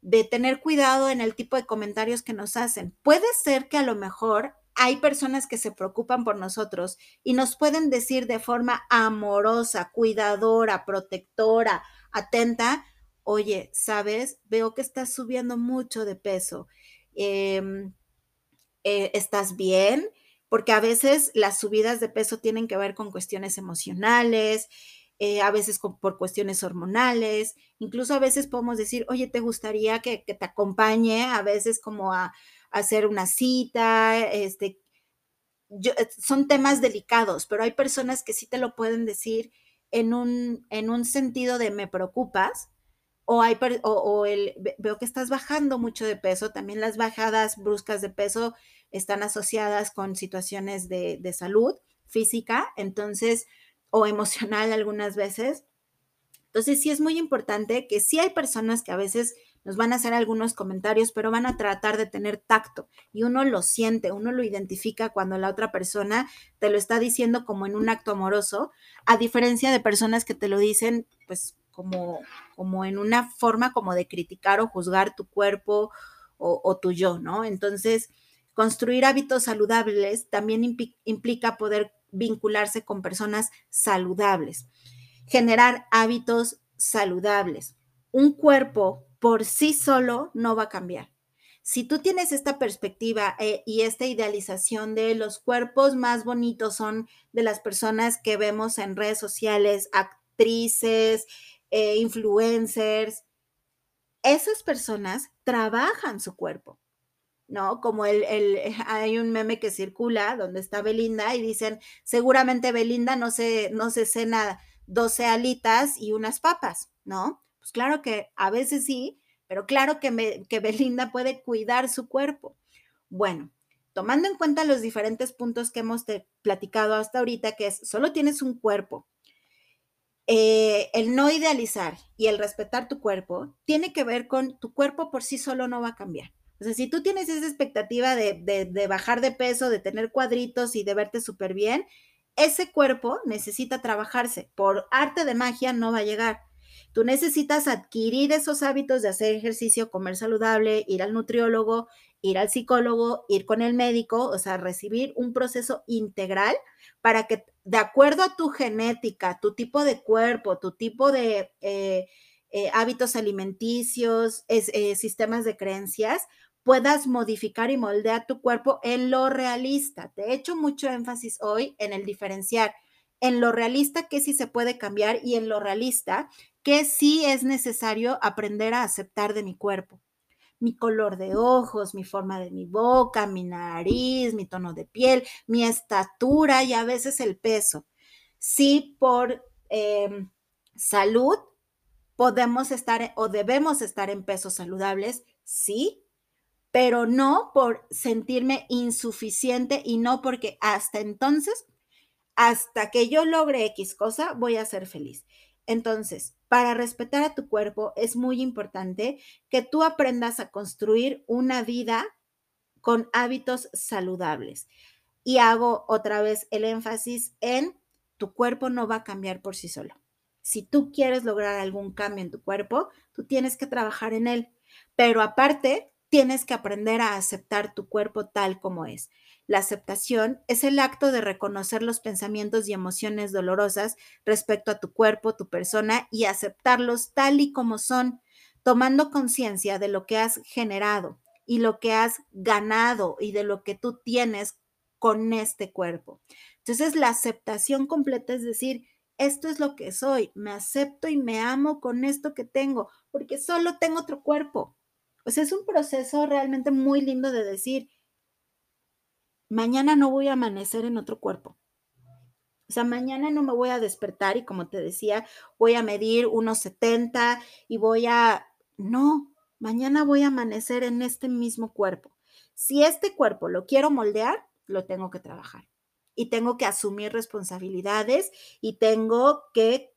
[SPEAKER 1] de tener cuidado en el tipo de comentarios que nos hacen. Puede ser que a lo mejor hay personas que se preocupan por nosotros y nos pueden decir de forma amorosa, cuidadora, protectora, atenta, oye, sabes, veo que estás subiendo mucho de peso. Em, eh, ¿Estás bien? Porque a veces las subidas de peso tienen que ver con cuestiones emocionales, eh, a veces por cuestiones hormonales, incluso a veces podemos decir, oye, ¿te gustaría que te acompañe a veces como a, hacer una cita, este, eh, son temas delicados, pero hay personas que sí te lo pueden decir en un, en un sentido de me preocupas, o, hay, o, el, veo que estás bajando mucho de peso, también las bajadas bruscas de peso están asociadas con situaciones de, de salud física, entonces, o emocional algunas veces. Entonces, sí es muy importante que sí hay personas que a veces nos van a hacer algunos comentarios, pero van a tratar de tener tacto y uno lo siente, uno lo identifica cuando la otra persona te lo está diciendo como en un acto amoroso, a diferencia de personas que te lo dicen pues como, como en una forma como de criticar o juzgar tu cuerpo o, o tu yo, ¿no? Entonces, construir hábitos saludables también implica poder vincularse con personas saludables, generar hábitos saludables. Un cuerpo por sí solo no va a cambiar. Si tú tienes esta perspectiva eh, y esta idealización de los cuerpos más bonitos son de las personas que vemos en redes sociales, actrices, eh, influencers, esas personas trabajan su cuerpo, ¿no? Como el, hay un meme que circula donde está Belinda y dicen, seguramente Belinda no se, no se cena 12 alitas y unas papas, ¿no? Pues claro que a veces sí, pero claro que, Belinda puede cuidar su cuerpo. Bueno, tomando en cuenta los diferentes puntos que hemos platicado hasta ahorita, que es solo tienes un cuerpo, eh, el no idealizar y el respetar tu cuerpo tiene que ver con tu cuerpo por sí solo no va a cambiar. O sea, si tú tienes esa expectativa de, de bajar de peso, de tener cuadritos y de verte súper bien, ese cuerpo necesita trabajarse. Por arte de magia no va a llegar. Tú necesitas adquirir esos hábitos de hacer ejercicio, comer saludable, ir al nutriólogo, ir al psicólogo, ir con el médico, o sea, recibir un proceso integral para que de acuerdo a tu genética, tu tipo de cuerpo, tu tipo de eh, eh, hábitos alimenticios, eh, sistemas de creencias, puedas modificar y moldear tu cuerpo en lo realista. Te he hecho mucho énfasis hoy en el diferenciar en lo realista que sí se puede cambiar y en lo realista que sí es necesario aprender a aceptar de mi cuerpo. Mi color de ojos, mi forma de mi boca, mi nariz, mi tono de piel, mi estatura y a veces el peso. Sí, por em, salud podemos estar o debemos estar en pesos saludables, sí, pero no por sentirme insuficiente y no porque hasta entonces, hasta que yo logre X cosa, voy a ser feliz. Entonces, para respetar a tu cuerpo es muy importante que tú aprendas a construir una vida con hábitos saludables. y hago otra vez el énfasis en tu cuerpo no va a cambiar por sí solo. Si tú quieres lograr algún cambio en tu cuerpo, tú tienes que trabajar en él. Pero aparte, tienes que aprender a aceptar tu cuerpo tal como es. La aceptación es el acto de reconocer los pensamientos y emociones dolorosas respecto a tu cuerpo, tu persona y aceptarlos tal y como son, tomando conciencia de lo que has generado y lo que has ganado y de lo que tú tienes con este cuerpo. Entonces, la aceptación completa es decir, esto es lo que soy, me acepto y me amo con esto que tengo, porque solo tengo otro cuerpo. O sea, es un proceso realmente muy lindo de decir, mañana no voy a amanecer en otro cuerpo. O sea, mañana no me voy a despertar y como te decía, voy a medir unos 70 y voy a... No, mañana voy a amanecer en este mismo cuerpo. Si este cuerpo lo quiero moldear, lo tengo que trabajar y tengo que asumir responsabilidades y tengo que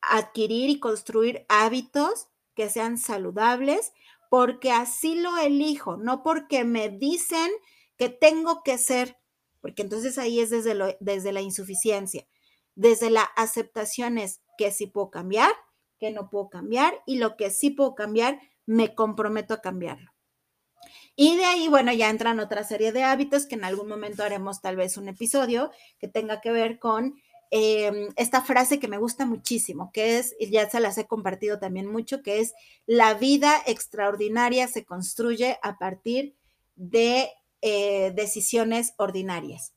[SPEAKER 1] adquirir y construir hábitos que sean saludables porque así lo elijo, no porque me dicen que tengo que ser, porque entonces ahí es desde, lo, desde la insuficiencia, desde la aceptación es que sí puedo cambiar, que no puedo cambiar y lo que sí puedo cambiar, me comprometo a cambiarlo. Y de ahí, bueno, ya entran otra serie de hábitos que en algún momento haremos tal vez un episodio que tenga que ver con em, esta frase que me gusta muchísimo, que es, y ya se las he compartido también mucho, que es, la vida extraordinaria se construye a partir de eh, decisiones ordinarias.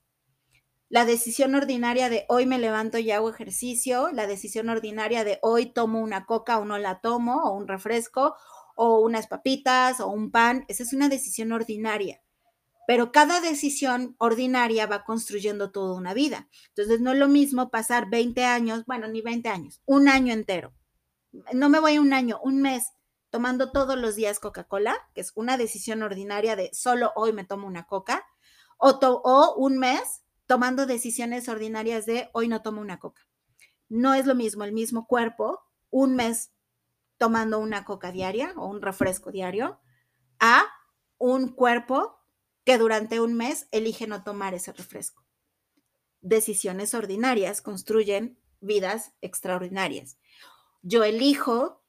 [SPEAKER 1] La decisión ordinaria de hoy me levanto y hago ejercicio, la decisión ordinaria de hoy tomo una coca o no la tomo, o un refresco, o unas papitas o un pan, esa es una decisión ordinaria. Pero cada decisión ordinaria va construyendo toda una vida. Entonces no es lo mismo pasar 20 años, bueno, ni 20 años, un año entero. No me voy un año, un mes tomando todos los días Coca-Cola, que es una decisión ordinaria de solo hoy me tomo una coca, o, o un mes tomando decisiones ordinarias de hoy no tomo una coca. No es lo mismo el mismo cuerpo, un mes tomando una coca diaria o un refresco diario a un cuerpo que durante un mes elige no tomar ese refresco. Decisiones ordinarias construyen vidas extraordinarias. Yo elijo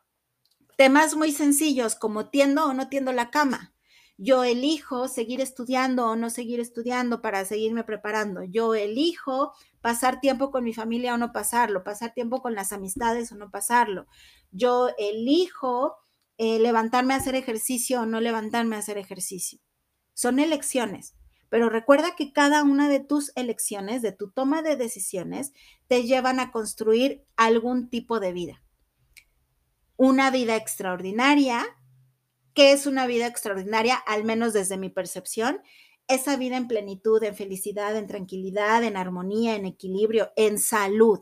[SPEAKER 1] temas muy sencillos como tiendo o no tiendo la cama. Yo elijo seguir estudiando o no seguir estudiando para seguirme preparando. Yo elijo pasar tiempo con mi familia o no pasarlo, pasar tiempo con las amistades o no pasarlo. Yo elijo eh, levantarme a hacer ejercicio o no levantarme a hacer ejercicio. Son elecciones, pero recuerda que cada una de tus elecciones, de tu toma de decisiones, te llevan a construir algún tipo de vida. Una vida extraordinaria. ¿Qué es una vida extraordinaria? Al menos desde mi percepción, esa vida en plenitud, en felicidad, en tranquilidad, en armonía, en equilibrio, en salud.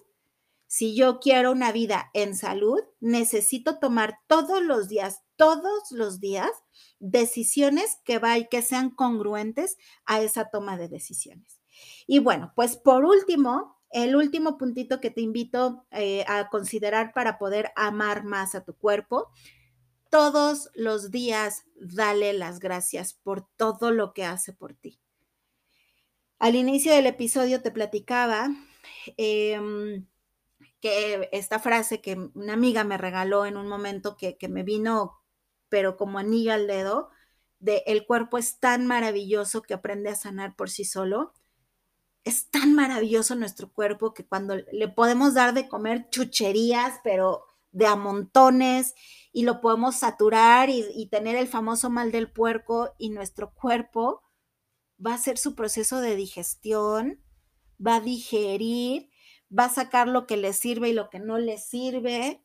[SPEAKER 1] Si yo quiero una vida en salud, necesito tomar todos los días, todos los días, decisiones que, que sean congruentes a esa toma de decisiones. Y bueno, pues por último, el último puntito que te invito eh, a considerar para poder amar más a tu cuerpo, todos los días dale las gracias por todo lo que hace por ti. Al inicio del episodio te platicaba em, que esta frase que una amiga me regaló en un momento que, me vino, pero como anillo al dedo, de el cuerpo es tan maravilloso que aprende a sanar por sí solo. Es tan maravilloso nuestro cuerpo que cuando le podemos dar de comer chucherías, pero de a montones, y lo podemos saturar y, y tener el famoso mal del puerco, y nuestro cuerpo va a hacer su proceso de digestión, va a digerir va a sacar lo que le sirve y lo que no le sirve,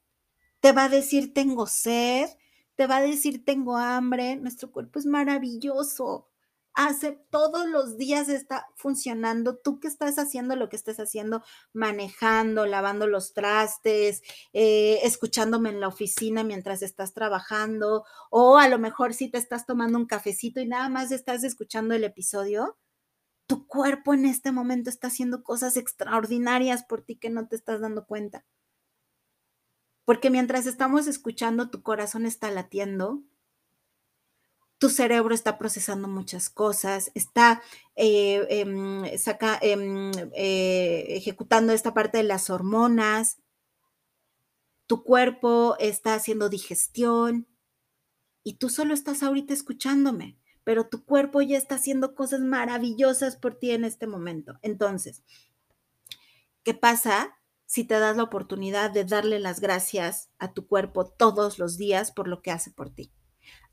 [SPEAKER 1] te va a decir tengo sed, te va a decir tengo hambre, nuestro cuerpo es maravilloso. Hace todos los días está funcionando. Tú que estás haciendo lo que estés haciendo, manejando, lavando los trastes, eh, escuchándome en la oficina mientras estás trabajando, o a lo mejor si te estás tomando un cafecito y nada más estás escuchando el episodio, tu cuerpo en este momento está haciendo cosas extraordinarias por ti que no te estás dando cuenta. Porque mientras estamos escuchando, tu corazón está latiendo, tu cerebro está procesando muchas cosas, está eh, em, em, eh, ejecutando esta parte de las hormonas, tu cuerpo está haciendo digestión. Y tú solo estás ahorita escuchándome, pero tu cuerpo ya está haciendo cosas maravillosas por ti en este momento. Entonces, ¿qué pasa si te das la oportunidad de darle las gracias a tu cuerpo todos los días por lo que hace por ti?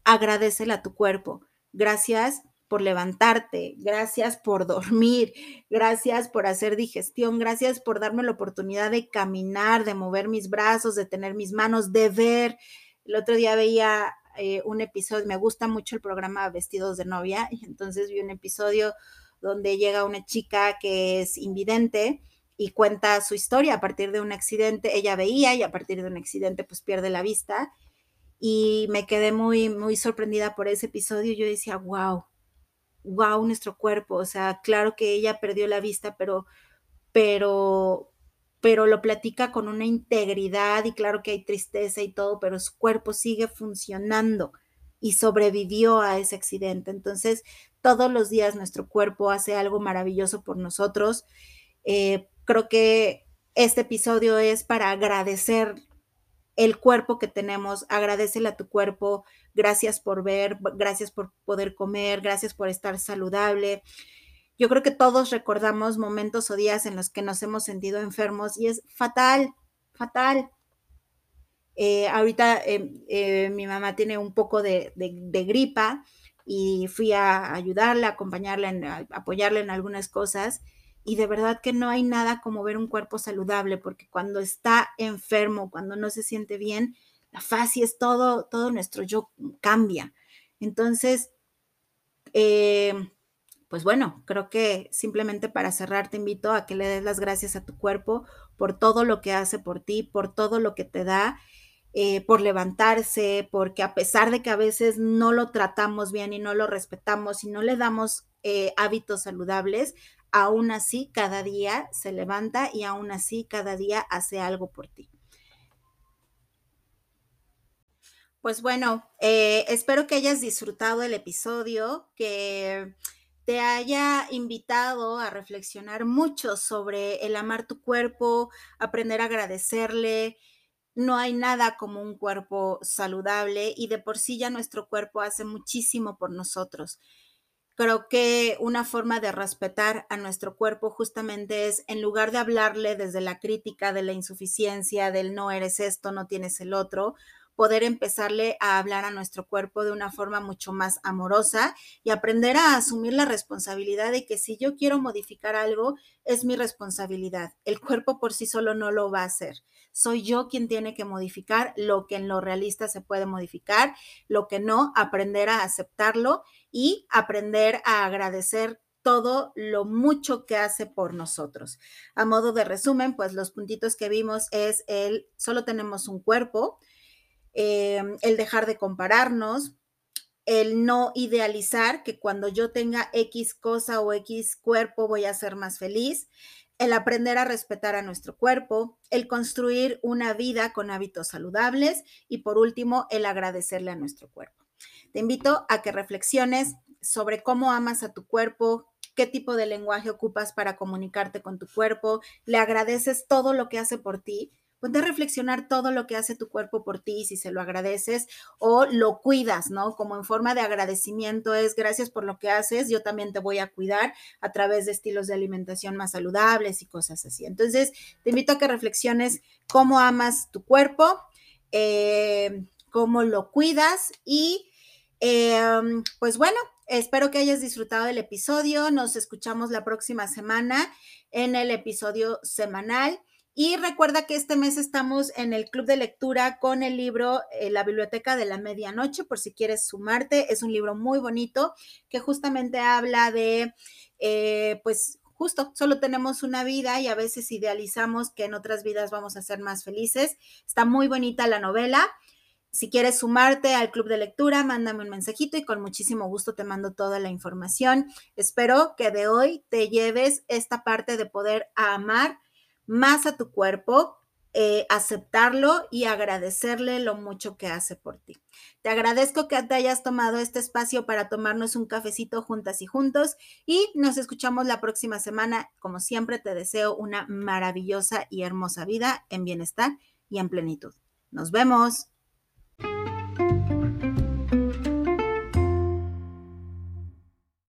[SPEAKER 1] agradecele a tu cuerpo. Gracias por levantarte, gracias por dormir, gracias por hacer digestión, gracias por darme la oportunidad de caminar, de mover mis brazos, de tener mis manos, de ver. El otro día veía eh, un episodio, me gusta mucho el programa Vestidos de novia, y entonces vi un episodio donde llega una chica que es invidente y cuenta su historia a partir de un accidente, ella veía y a partir de un accidente pues pierde la vista y me quedé muy, muy sorprendida por ese episodio. Yo decía, wow, wow, nuestro cuerpo. O sea, claro que ella perdió la vista, pero, pero, pero lo platica con una integridad y claro que hay tristeza y todo, pero su cuerpo sigue funcionando y sobrevivió a ese accidente. Entonces, todos los días nuestro cuerpo hace algo maravilloso por nosotros. Eh, creo que este episodio es para agradecer el cuerpo que tenemos, agradecele a tu cuerpo, gracias por ver, gracias por poder comer, gracias por estar saludable. Yo creo que todos recordamos momentos o días en los que nos hemos sentido enfermos y es fatal, fatal. Eh, ahorita em, eh, mi mamá tiene un poco de, de, gripa y fui a ayudarla, acompañarla, apoyarla en algunas cosas y de verdad que no hay nada como ver un cuerpo saludable, porque cuando está enfermo, cuando no se siente bien, la fascia es todo, todo nuestro yo cambia. Entonces, eh, pues bueno, creo que simplemente para cerrar te invito a que le des las gracias a tu cuerpo por todo lo que hace por ti, por todo lo que te da, eh, por levantarse, porque a pesar de que a veces no lo tratamos bien y no lo respetamos y no le damos eh, hábitos saludables, aún así cada día se levanta y aún así cada día hace algo por ti. Pues bueno, eh, espero que hayas disfrutado el episodio, que te haya invitado a reflexionar mucho sobre el amar tu cuerpo, aprender a agradecerle. No hay nada como un cuerpo saludable y de por sí ya nuestro cuerpo hace muchísimo por nosotros. Creo que una forma de respetar a nuestro cuerpo justamente es, en lugar de hablarle desde la crítica de la insuficiencia, del no eres esto, no tienes el otro, poder empezarle a hablar a nuestro cuerpo de una forma mucho más amorosa y aprender a asumir la responsabilidad de que si yo quiero modificar algo, es mi responsabilidad. El cuerpo por sí solo no lo va a hacer. Soy yo quien tiene que modificar lo que en lo realista se puede modificar, lo que no, aprender a aceptarlo y aprender a agradecer todo lo mucho que hace por nosotros. A modo de resumen, pues los puntitos que vimos es el solo tenemos un cuerpo, Em, el dejar de compararnos, el no idealizar que cuando yo tenga X cosa o X cuerpo voy a ser más feliz, el aprender a respetar a nuestro cuerpo, el construir una vida con hábitos saludables y por último, el agradecerle a nuestro cuerpo. Te invito a que reflexiones sobre cómo amas a tu cuerpo, qué tipo de lenguaje ocupas para comunicarte con tu cuerpo, le agradeces todo lo que hace por ti Ponte a reflexionar todo lo que hace tu cuerpo por ti, si se lo agradeces o lo cuidas, ¿no? Como en forma de agradecimiento es gracias por lo que haces, yo también te voy a cuidar a través de estilos de alimentación más saludables y cosas así. Entonces, te invito a que reflexiones cómo amas tu cuerpo, eh, cómo lo cuidas y, em, pues bueno, Espero que hayas disfrutado del episodio. Nos escuchamos la próxima semana en el episodio semanal. Y recuerda que este mes estamos en el club de lectura con el libro eh, La Biblioteca de la Medianoche, por si quieres sumarte. Es un libro muy bonito que justamente habla de, eh, pues, justo, solo tenemos una vida y a veces idealizamos que en otras vidas vamos a ser más felices. Está muy bonita la novela. Si quieres sumarte al club de lectura, mándame un mensajito y con muchísimo gusto te mando toda la información. Espero que de hoy te lleves esta parte de poder amar más a tu cuerpo, eh, aceptarlo y agradecerle lo mucho que hace por ti. Te agradezco que te hayas tomado este espacio para tomarnos un cafecito juntas y juntos y nos escuchamos la próxima semana. Como siempre, te deseo una maravillosa y hermosa vida en bienestar y en plenitud. Nos vemos.